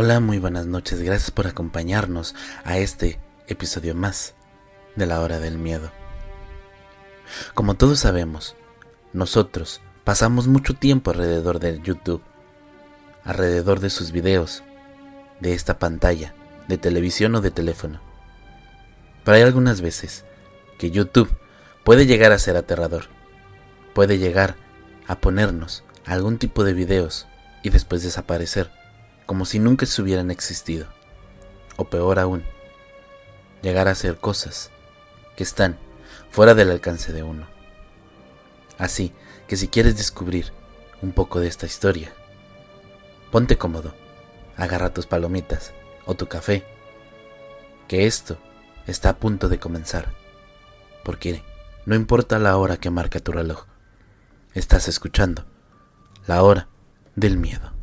Hola, muy buenas noches. Gracias por acompañarnos a este episodio más de La hora del miedo. Como todos sabemos, nosotros pasamos mucho tiempo alrededor del YouTube, alrededor de sus videos, de esta pantalla, de televisión o de teléfono. Pero hay algunas veces que YouTube puede llegar a ser aterrador, puede llegar a ponernos algún tipo de videos y después desaparecer, como si nunca se hubieran existido. O peor aún, llegar a hacer cosas que están fuera del alcance de uno. Así que si quieres descubrir un poco de esta historia, ponte cómodo, agarra tus palomitas o tu café, que esto está a punto de comenzar, porque no importa la hora que marca tu reloj, Estás escuchando La Hora del Miedo.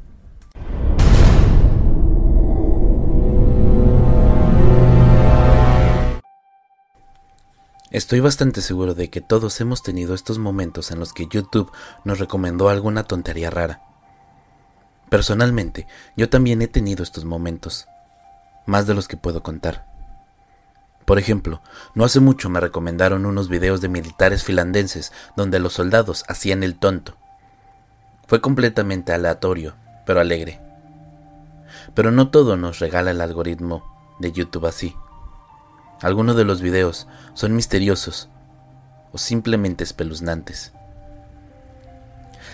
Estoy bastante seguro de que todos hemos tenido estos momentos en los que YouTube nos recomendó alguna tontería rara. Personalmente, yo también he tenido estos momentos, más de los que puedo contar. Por ejemplo, no hace mucho me recomendaron unos videos de militares finlandeses donde los soldados hacían el tonto. Fue completamente aleatorio, pero alegre. Pero no todo nos regala el algoritmo de YouTube así. Algunos de los videos son misteriosos o simplemente espeluznantes.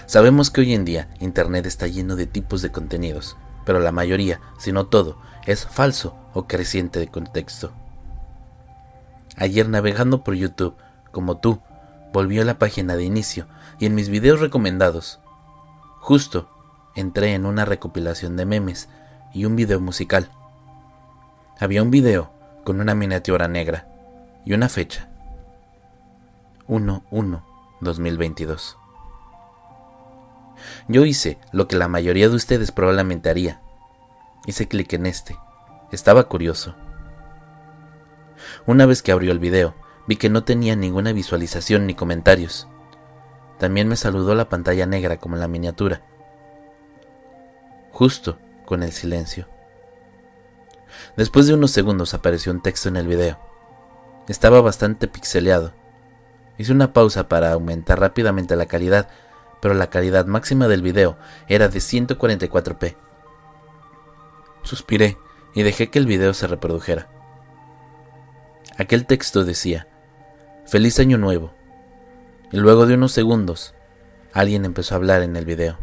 Sabemos que hoy en día Internet está lleno de tipos de contenidos, pero la mayoría, si no todo, es falso o creciente de contexto. Ayer navegando por YouTube, como tú, volvió a la página de inicio y en mis videos recomendados. Justo entré en una recopilación de memes y un video musical. Había un video con una miniatura negra y una fecha. 1-1-2022. Yo hice lo que la mayoría de ustedes probablemente haría. Hice clic en este. Estaba curioso. Una vez que abrió el video, vi que no tenía ninguna visualización ni comentarios. También me saludó la pantalla negra como la miniatura. Justo con el silencio. Después de unos segundos apareció un texto en el video. Estaba bastante pixeleado. Hice una pausa para aumentar rápidamente la calidad, pero la calidad máxima del video era de 144p. Suspiré y dejé que el video se reprodujera. Aquel texto decía, Feliz Año Nuevo. Y luego de unos segundos, alguien empezó a hablar en el video.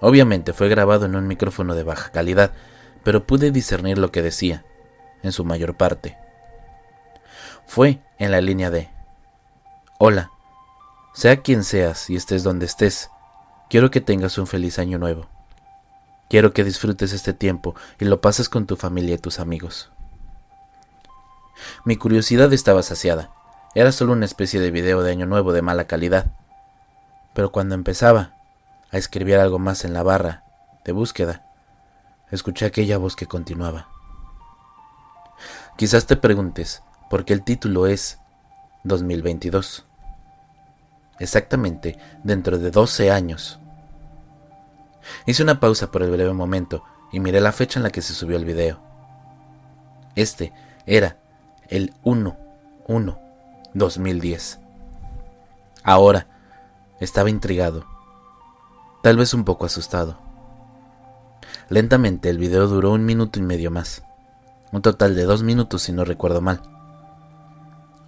Obviamente fue grabado en un micrófono de baja calidad, pero pude discernir lo que decía, en su mayor parte. Fue en la línea de, Hola, sea quien seas y estés donde estés, quiero que tengas un feliz año nuevo. Quiero que disfrutes este tiempo y lo pases con tu familia y tus amigos. Mi curiosidad estaba saciada. Era solo una especie de video de Año Nuevo de mala calidad. Pero cuando empezaba a escribir algo más en la barra de búsqueda, escuché aquella voz que continuaba. Quizás te preguntes por qué el título es 2022. Exactamente dentro de 12 años. Hice una pausa por el breve momento y miré la fecha en la que se subió el video. Este era el 1-1-2010. Ahora estaba intrigado, tal vez un poco asustado. Lentamente el video duró un minuto y medio más, un total de dos minutos si no recuerdo mal.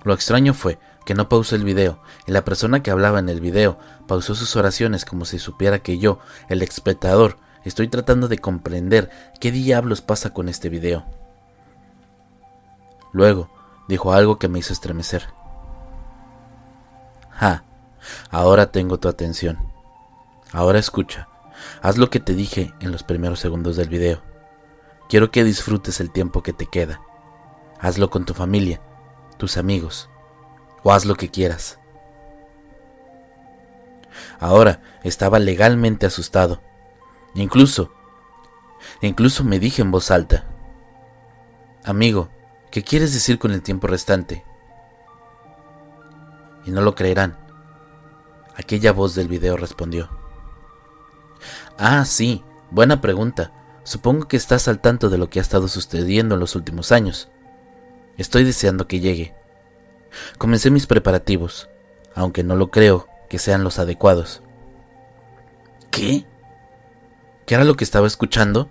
Lo extraño fue que no pausó el video y la persona que hablaba en el video pausó sus oraciones como si supiera que yo, el espectador, estoy tratando de comprender qué diablos pasa con este video. Luego, dijo algo que me hizo estremecer. Ja, ahora tengo tu atención. Ahora escucha. Haz lo que te dije en los primeros segundos del video. Quiero que disfrutes el tiempo que te queda Hazlo con tu familia, tus amigos, o haz lo que quieras. Ahora estaba legalmente asustado. Incluso, incluso me dije en voz alta, Amigo, ¿qué quieres decir con el tiempo restante? Y no lo creerán. Aquella voz del video respondió. Ah, sí, buena pregunta. Supongo que estás al tanto de lo que ha estado sucediendo en los últimos años. Estoy deseando que llegue. Comencé mis preparativos, aunque no lo creo que sean los adecuados. ¿Qué? ¿Qué era lo que estaba escuchando?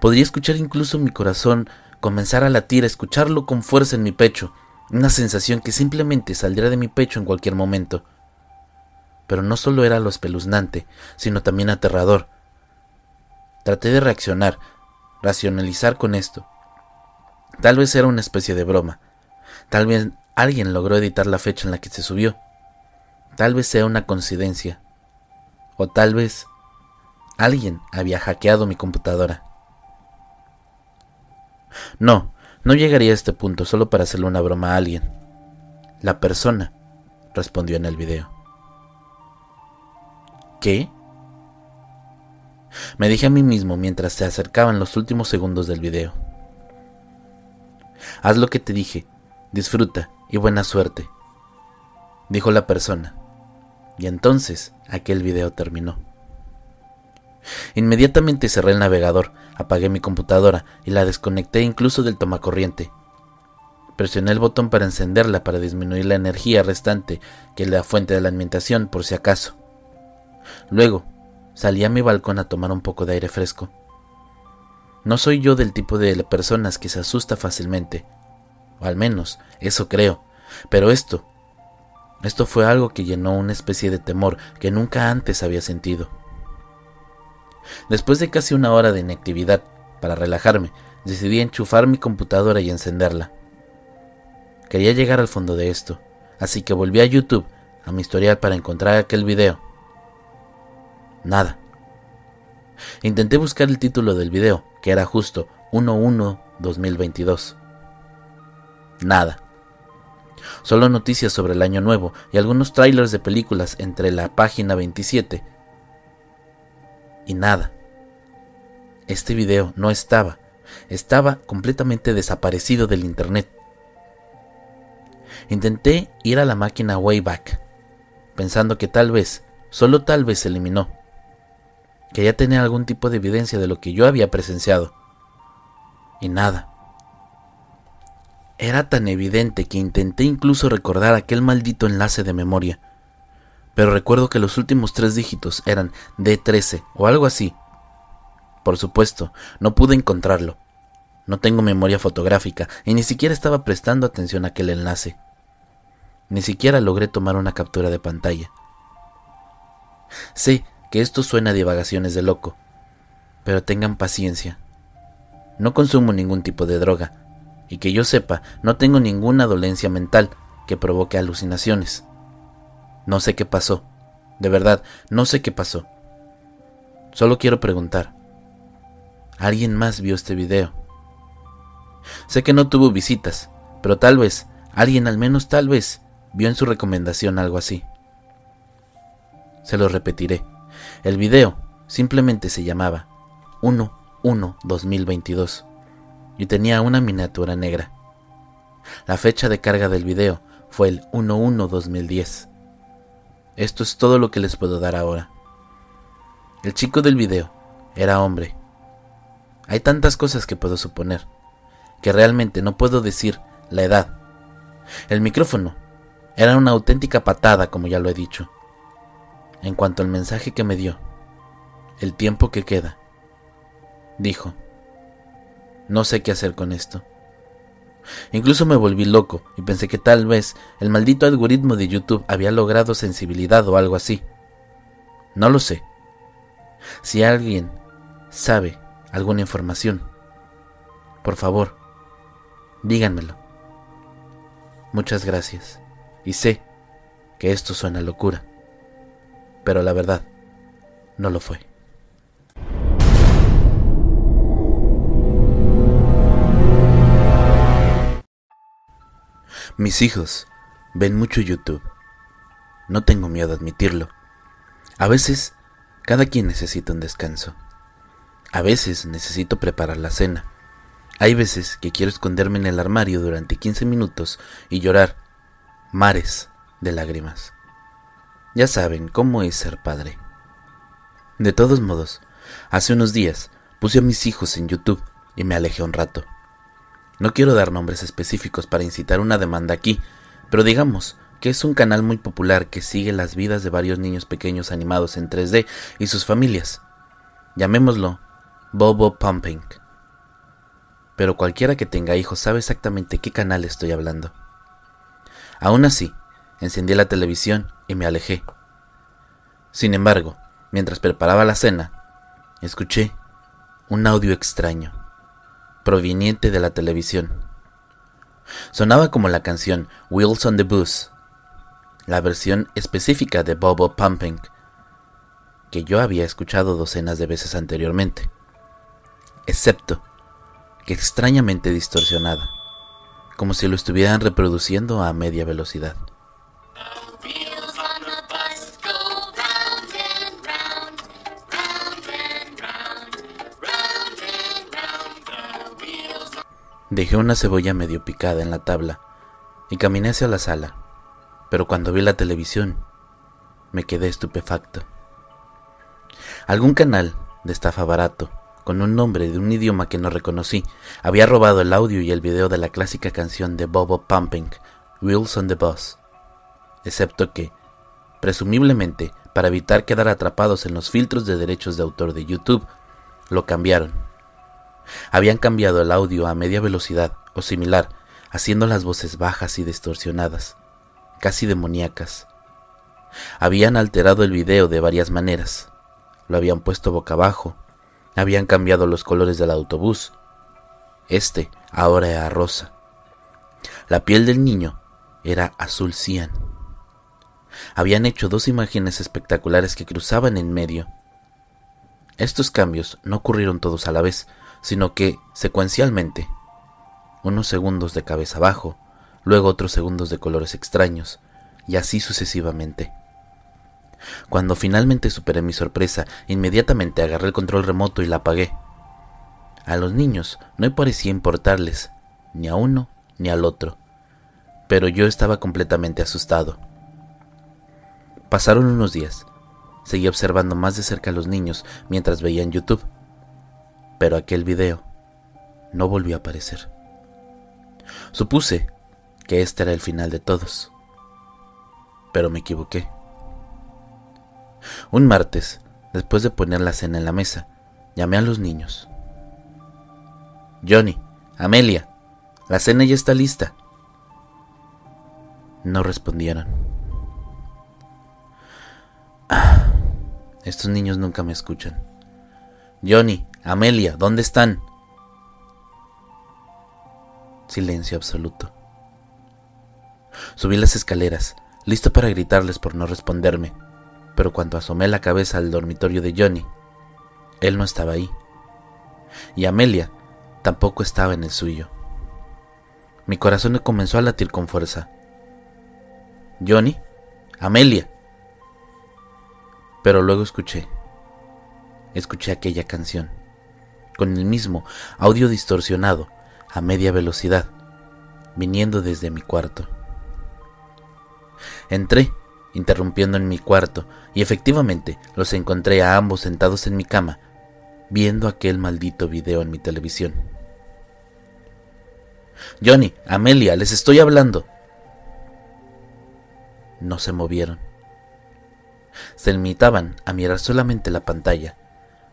Podría escuchar incluso mi corazón comenzar a latir, escucharlo con fuerza en mi pecho, una sensación que simplemente saldría de mi pecho en cualquier momento. Pero no solo era lo espeluznante, sino también aterrador. Traté de reaccionar, racionalizar con esto. Tal vez era una especie de broma. Tal vez alguien logró editar la fecha en la que se subió. Tal vez sea una coincidencia. O tal vez alguien había hackeado mi computadora. No, no llegaría a este punto solo para hacerle una broma a alguien. La persona, respondió en el video. ¿Qué? Me dije a mí mismo mientras se acercaban los últimos segundos del video. Haz lo que te dije, disfruta y buena suerte, dijo la persona. Y entonces aquel video terminó. Inmediatamente cerré el navegador, apagué mi computadora y la desconecté incluso del tomacorriente. Presioné el botón para encenderla para disminuir la energía restante que es la fuente de la alimentación por si acaso. Luego, salí a mi balcón a tomar un poco de aire fresco. No soy yo del tipo de personas que se asusta fácilmente, al menos eso creo, pero esto, esto fue algo que llenó una especie de temor que nunca antes había sentido. Después de casi una hora de inactividad, para relajarme, decidí enchufar mi computadora y encenderla. Quería llegar al fondo de esto, así que volví a YouTube, a mi historial para encontrar aquel video. Nada. Intenté buscar el título del video, que era justo 1-1-2022. Nada. Solo noticias sobre el año nuevo y algunos trailers de películas entre la página 27 y nada. Este video no estaba, estaba completamente desaparecido del internet. Intenté ir a la máquina Wayback, pensando que tal vez, solo tal vez se eliminó, que ya tenía algún tipo de evidencia de lo que yo había presenciado. Y nada. Era tan evidente que intenté incluso recordar aquel maldito enlace de memoria pero recuerdo que los últimos tres dígitos eran D13 o algo así. Por supuesto, no pude encontrarlo. No tengo memoria fotográfica y ni siquiera estaba prestando atención a aquel enlace. Ni siquiera logré tomar una captura de pantalla. Sé que esto suena a divagaciones de loco, pero tengan paciencia. No consumo ningún tipo de droga, y que yo sepa, no tengo ninguna dolencia mental que provoque alucinaciones. No sé qué pasó. De verdad, no sé qué pasó. Solo quiero preguntar. ¿Alguien más vio este video? Sé que no tuvo visitas, pero tal vez, alguien al menos tal vez, vio en su recomendación algo así. Se lo repetiré. El video simplemente se llamaba 1-1-2022 y tenía una miniatura negra. La fecha de carga del video fue el 1-1-2010. Esto es todo lo que les puedo dar ahora. El chico del video era hombre. Hay tantas cosas que puedo suponer, que realmente no puedo decir la edad. El micrófono era una auténtica patada, como ya lo he dicho. En cuanto al mensaje que me dio, el tiempo que queda, dijo, no sé qué hacer con esto. Incluso me volví loco y pensé que tal vez el maldito algoritmo de YouTube había logrado sensibilidad o algo así. No lo sé. Si alguien sabe alguna información, por favor, díganmelo. Muchas gracias. Y sé que esto suena locura, pero la verdad, no lo fue. Mis hijos ven mucho YouTube. No tengo miedo a admitirlo. A veces, cada quien necesita un descanso. A veces necesito preparar la cena. Hay veces que quiero esconderme en el armario durante 15 minutos y llorar mares de lágrimas. Ya saben cómo es ser padre. De todos modos, hace unos días puse a mis hijos en YouTube y me alejé un rato. No quiero dar nombres específicos para incitar una demanda aquí, pero digamos que es un canal muy popular que sigue las vidas de varios niños pequeños animados en 3D y sus familias. Llamémoslo Bobo Pumping. Pero cualquiera que tenga hijos sabe exactamente qué canal estoy hablando. Aún así, encendí la televisión y me alejé. Sin embargo, mientras preparaba la cena, escuché un audio extraño proveniente de la televisión. Sonaba como la canción Wheels on the Bus, la versión específica de Bobo Pumping, que yo había escuchado docenas de veces anteriormente, excepto que extrañamente distorsionada, como si lo estuvieran reproduciendo a media velocidad. Dejé una cebolla medio picada en la tabla y caminé hacia la sala, pero cuando vi la televisión me quedé estupefacto. Algún canal de estafa barato, con un nombre de un idioma que no reconocí, había robado el audio y el video de la clásica canción de Bobo Pumping, Wheels on the Bus, excepto que, presumiblemente para evitar quedar atrapados en los filtros de derechos de autor de YouTube, lo cambiaron habían cambiado el audio a media velocidad o similar, haciendo las voces bajas y distorsionadas, casi demoníacas. Habían alterado el video de varias maneras. Lo habían puesto boca abajo. Habían cambiado los colores del autobús. Este ahora era rosa. La piel del niño era azul cian. Habían hecho dos imágenes espectaculares que cruzaban en medio. Estos cambios no ocurrieron todos a la vez, sino que secuencialmente, unos segundos de cabeza abajo, luego otros segundos de colores extraños, y así sucesivamente. Cuando finalmente superé mi sorpresa, inmediatamente agarré el control remoto y la apagué. A los niños no parecía importarles, ni a uno ni al otro, pero yo estaba completamente asustado. Pasaron unos días. Seguí observando más de cerca a los niños mientras veían YouTube pero aquel video no volvió a aparecer. Supuse que este era el final de todos, pero me equivoqué. Un martes, después de poner la cena en la mesa, llamé a los niños. Johnny, Amelia, la cena ya está lista. No respondieron. Ah, estos niños nunca me escuchan. Johnny, Amelia, ¿dónde están? Silencio absoluto. Subí las escaleras, listo para gritarles por no responderme, pero cuando asomé la cabeza al dormitorio de Johnny, él no estaba ahí. Y Amelia tampoco estaba en el suyo. Mi corazón comenzó a latir con fuerza. Johnny, Amelia. Pero luego escuché, escuché aquella canción con el mismo audio distorsionado a media velocidad, viniendo desde mi cuarto. Entré, interrumpiendo en mi cuarto, y efectivamente los encontré a ambos sentados en mi cama, viendo aquel maldito video en mi televisión. Johnny, Amelia, les estoy hablando. No se movieron. Se limitaban a mirar solamente la pantalla,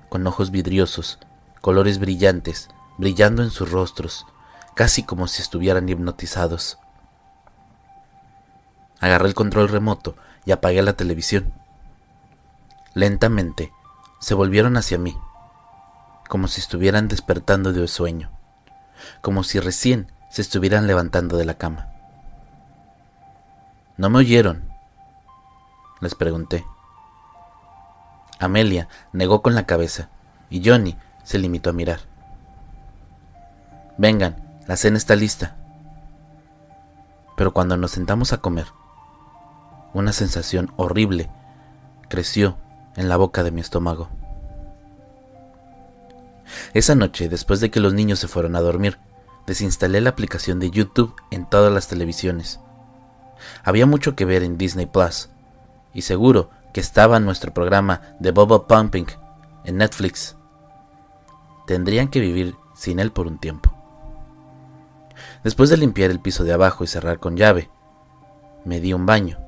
con ojos vidriosos colores brillantes brillando en sus rostros, casi como si estuvieran hipnotizados. Agarré el control remoto y apagué la televisión. Lentamente se volvieron hacia mí, como si estuvieran despertando de un sueño, como si recién se estuvieran levantando de la cama. ¿No me oyeron? Les pregunté. Amelia negó con la cabeza y Johnny se limitó a mirar. Vengan, la cena está lista. Pero cuando nos sentamos a comer, una sensación horrible creció en la boca de mi estómago. Esa noche, después de que los niños se fueron a dormir, desinstalé la aplicación de YouTube en todas las televisiones. Había mucho que ver en Disney Plus, y seguro que estaba nuestro programa de Bobo Pumping en Netflix. Tendrían que vivir sin él por un tiempo. Después de limpiar el piso de abajo y cerrar con llave, me di un baño.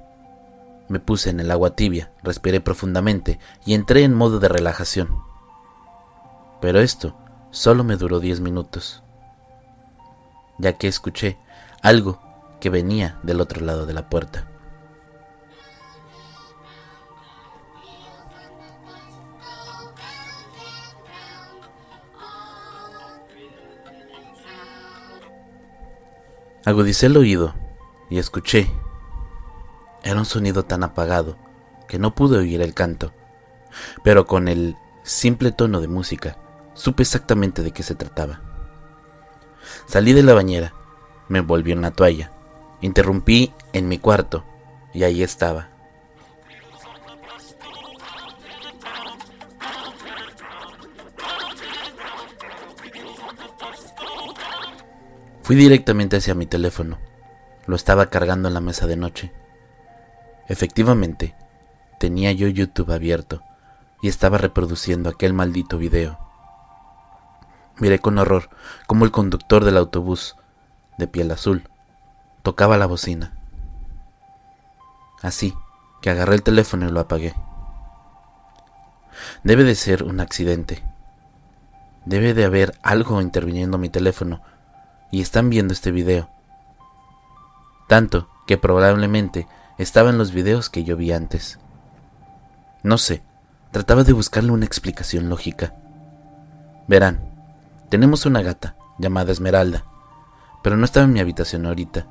Me puse en el agua tibia, respiré profundamente y entré en modo de relajación. Pero esto solo me duró diez minutos, ya que escuché algo que venía del otro lado de la puerta. Agudicé el oído y escuché. Era un sonido tan apagado que no pude oír el canto, pero con el simple tono de música supe exactamente de qué se trataba. Salí de la bañera, me envolví en una toalla, interrumpí en mi cuarto y ahí estaba. Fui directamente hacia mi teléfono. Lo estaba cargando en la mesa de noche. Efectivamente, tenía yo YouTube abierto y estaba reproduciendo aquel maldito video. Miré con horror cómo el conductor del autobús, de piel azul, tocaba la bocina. Así que agarré el teléfono y lo apagué. Debe de ser un accidente. Debe de haber algo interviniendo mi teléfono y están viendo este video. Tanto que probablemente estaba en los videos que yo vi antes. No sé, trataba de buscarle una explicación lógica. Verán, tenemos una gata llamada Esmeralda, pero no estaba en mi habitación ahorita.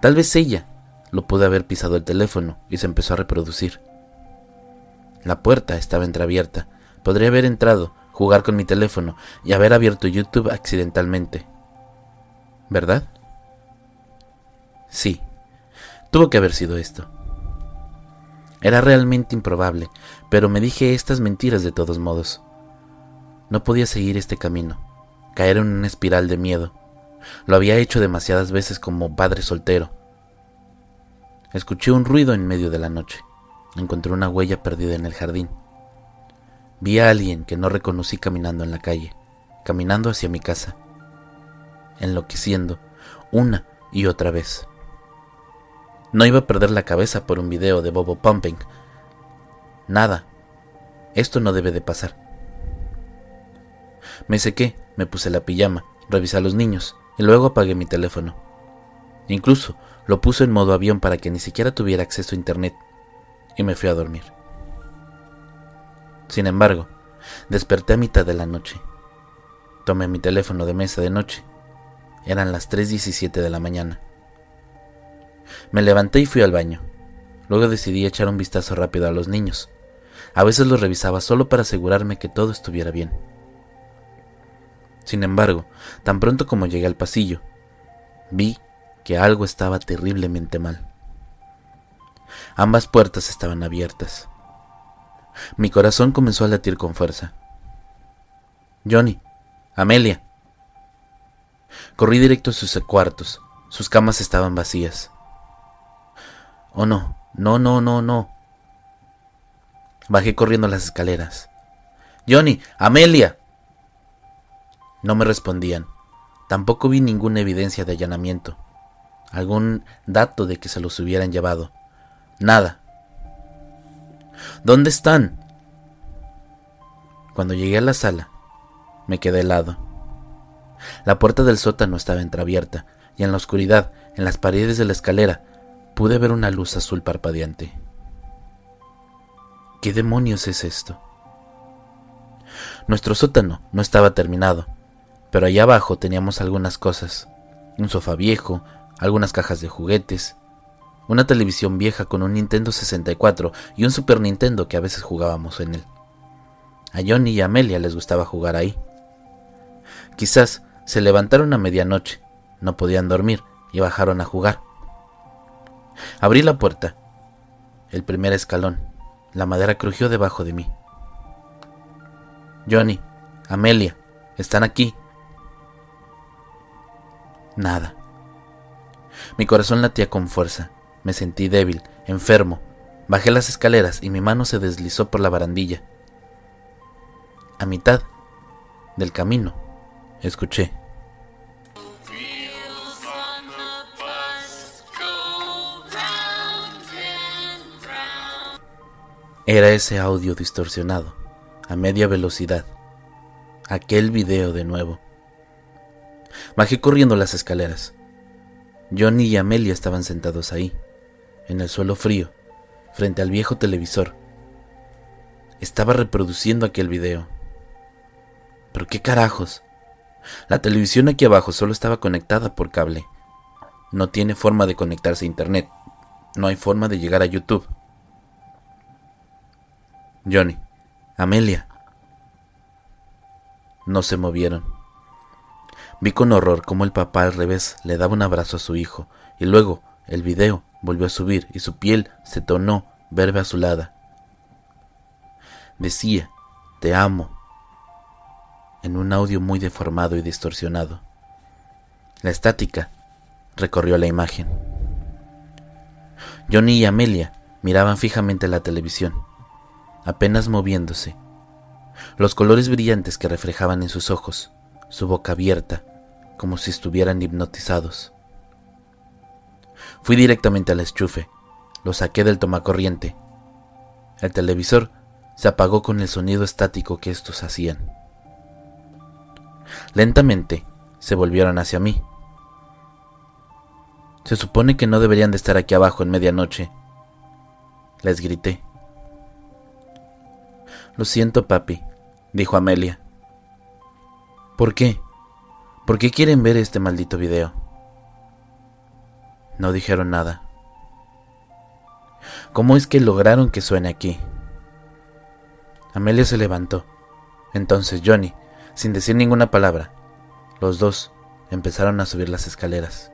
Tal vez ella lo pudo haber pisado el teléfono y se empezó a reproducir. La puerta estaba entreabierta. Podría haber entrado, jugar con mi teléfono y haber abierto YouTube accidentalmente. ¿Verdad? Sí, tuvo que haber sido esto. Era realmente improbable, pero me dije estas mentiras de todos modos. No podía seguir este camino, caer en una espiral de miedo. Lo había hecho demasiadas veces como padre soltero. Escuché un ruido en medio de la noche. Encontré una huella perdida en el jardín. Vi a alguien que no reconocí caminando en la calle, caminando hacia mi casa enloqueciendo una y otra vez. No iba a perder la cabeza por un video de Bobo Pumping. Nada. Esto no debe de pasar. Me sequé, me puse la pijama, revisé a los niños y luego apagué mi teléfono. Incluso lo puse en modo avión para que ni siquiera tuviera acceso a internet y me fui a dormir. Sin embargo, desperté a mitad de la noche. Tomé mi teléfono de mesa de noche eran las 3.17 de la mañana. Me levanté y fui al baño. Luego decidí echar un vistazo rápido a los niños. A veces los revisaba solo para asegurarme que todo estuviera bien. Sin embargo, tan pronto como llegué al pasillo, vi que algo estaba terriblemente mal. Ambas puertas estaban abiertas. Mi corazón comenzó a latir con fuerza. Johnny, Amelia, Corrí directo a sus cuartos. Sus camas estaban vacías. Oh no, no, no, no, no. Bajé corriendo las escaleras. Johnny, Amelia. No me respondían. Tampoco vi ninguna evidencia de allanamiento. Algún dato de que se los hubieran llevado. Nada. ¿Dónde están? Cuando llegué a la sala, me quedé helado. La puerta del sótano estaba entreabierta, y en la oscuridad, en las paredes de la escalera, pude ver una luz azul parpadeante. ¿Qué demonios es esto? Nuestro sótano no estaba terminado, pero allá abajo teníamos algunas cosas. Un sofá viejo, algunas cajas de juguetes, una televisión vieja con un Nintendo 64 y un Super Nintendo que a veces jugábamos en él. A Johnny y a Amelia les gustaba jugar ahí. Quizás se levantaron a medianoche, no podían dormir y bajaron a jugar. Abrí la puerta. El primer escalón. La madera crujió debajo de mí. Johnny, Amelia, están aquí. Nada. Mi corazón latía con fuerza. Me sentí débil, enfermo. Bajé las escaleras y mi mano se deslizó por la barandilla. A mitad del camino, escuché. Era ese audio distorsionado, a media velocidad. Aquel video de nuevo. Bajé corriendo las escaleras. Johnny y Amelia estaban sentados ahí, en el suelo frío, frente al viejo televisor. Estaba reproduciendo aquel video. ¿Pero qué carajos? La televisión aquí abajo solo estaba conectada por cable. No tiene forma de conectarse a Internet. No hay forma de llegar a YouTube. Johnny, Amelia. No se movieron. Vi con horror cómo el papá al revés le daba un abrazo a su hijo y luego el video volvió a subir y su piel se tornó verde azulada. Decía, te amo, en un audio muy deformado y distorsionado. La estática recorrió la imagen. Johnny y Amelia miraban fijamente la televisión apenas moviéndose. Los colores brillantes que reflejaban en sus ojos, su boca abierta, como si estuvieran hipnotizados. Fui directamente al estufe, lo saqué del tomacorriente. El televisor se apagó con el sonido estático que estos hacían. Lentamente se volvieron hacia mí. Se supone que no deberían de estar aquí abajo en medianoche. Les grité. Lo siento, papi, dijo Amelia. ¿Por qué? ¿Por qué quieren ver este maldito video? No dijeron nada. ¿Cómo es que lograron que suene aquí? Amelia se levantó. Entonces Johnny, sin decir ninguna palabra, los dos empezaron a subir las escaleras.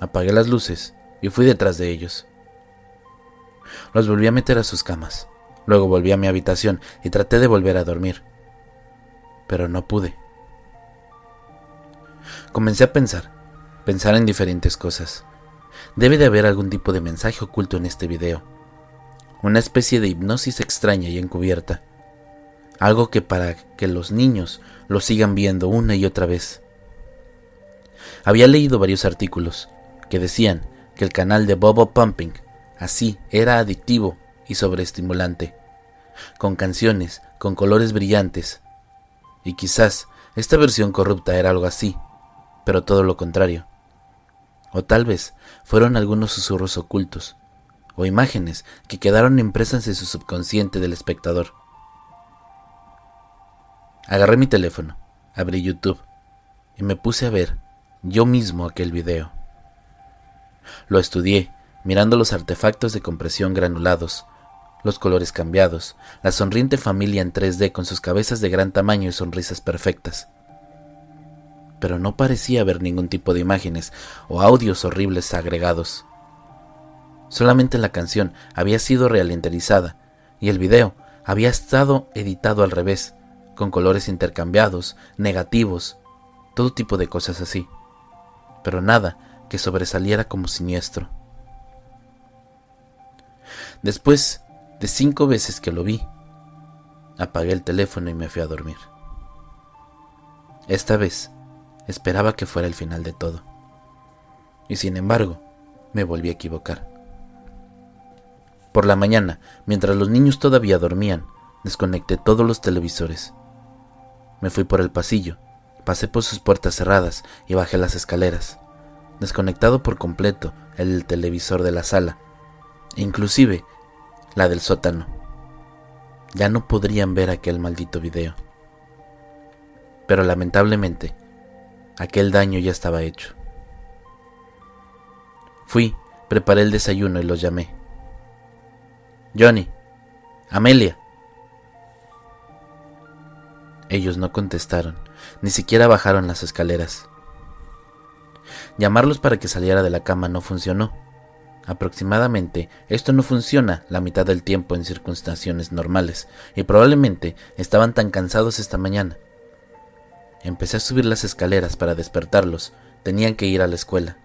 Apagué las luces y fui detrás de ellos. Los volví a meter a sus camas. Luego volví a mi habitación y traté de volver a dormir, pero no pude. Comencé a pensar, pensar en diferentes cosas. Debe de haber algún tipo de mensaje oculto en este video, una especie de hipnosis extraña y encubierta, algo que para que los niños lo sigan viendo una y otra vez. Había leído varios artículos que decían que el canal de Bobo Pumping así era adictivo y sobreestimulante, con canciones, con colores brillantes. Y quizás esta versión corrupta era algo así, pero todo lo contrario. O tal vez fueron algunos susurros ocultos, o imágenes que quedaron impresas en su subconsciente del espectador. Agarré mi teléfono, abrí YouTube y me puse a ver yo mismo aquel video. Lo estudié, mirando los artefactos de compresión granulados, los colores cambiados, la sonriente familia en 3D con sus cabezas de gran tamaño y sonrisas perfectas. Pero no parecía haber ningún tipo de imágenes o audios horribles agregados. Solamente la canción había sido realenterizada y el video había estado editado al revés, con colores intercambiados, negativos, todo tipo de cosas así, pero nada que sobresaliera como siniestro. Después de cinco veces que lo vi. Apagué el teléfono y me fui a dormir. Esta vez esperaba que fuera el final de todo. Y sin embargo, me volví a equivocar. Por la mañana, mientras los niños todavía dormían, desconecté todos los televisores. Me fui por el pasillo, pasé por sus puertas cerradas y bajé las escaleras, desconectado por completo el televisor de la sala. Inclusive la del sótano. Ya no podrían ver aquel maldito video. Pero lamentablemente, aquel daño ya estaba hecho. Fui, preparé el desayuno y los llamé. Johnny, Amelia. Ellos no contestaron, ni siquiera bajaron las escaleras. Llamarlos para que saliera de la cama no funcionó, Aproximadamente, esto no funciona la mitad del tiempo en circunstancias normales, y probablemente estaban tan cansados esta mañana. Empecé a subir las escaleras para despertarlos, tenían que ir a la escuela.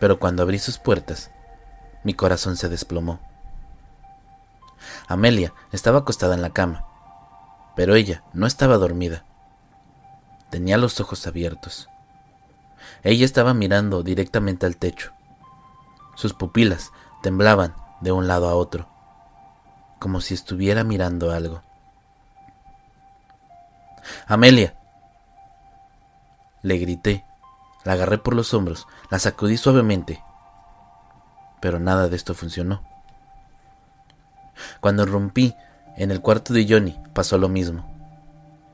Pero cuando abrí sus puertas, mi corazón se desplomó. Amelia estaba acostada en la cama, pero ella no estaba dormida. Tenía los ojos abiertos. Ella estaba mirando directamente al techo. Sus pupilas temblaban de un lado a otro, como si estuviera mirando algo. Amelia. Le grité, la agarré por los hombros, la sacudí suavemente, pero nada de esto funcionó. Cuando rompí en el cuarto de Johnny pasó lo mismo.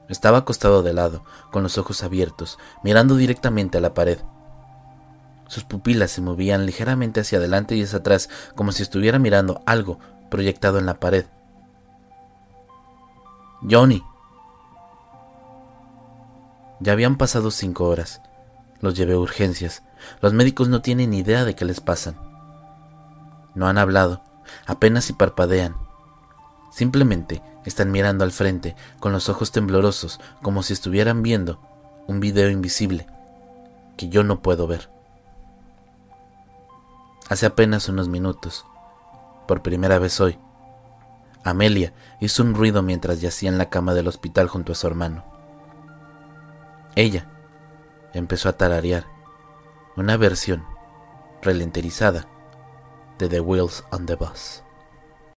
Estaba acostado de lado, con los ojos abiertos, mirando directamente a la pared. Sus pupilas se movían ligeramente hacia adelante y hacia atrás, como si estuviera mirando algo proyectado en la pared. Johnny. Ya habían pasado cinco horas. Los llevé a urgencias. Los médicos no tienen idea de qué les pasan. No han hablado, apenas si parpadean. Simplemente están mirando al frente con los ojos temblorosos como si estuvieran viendo un video invisible que yo no puedo ver. Hace apenas unos minutos, por primera vez hoy, Amelia hizo un ruido mientras yacía en la cama del hospital junto a su hermano. Ella empezó a tararear una versión relenterizada de The Wheels on the Bus.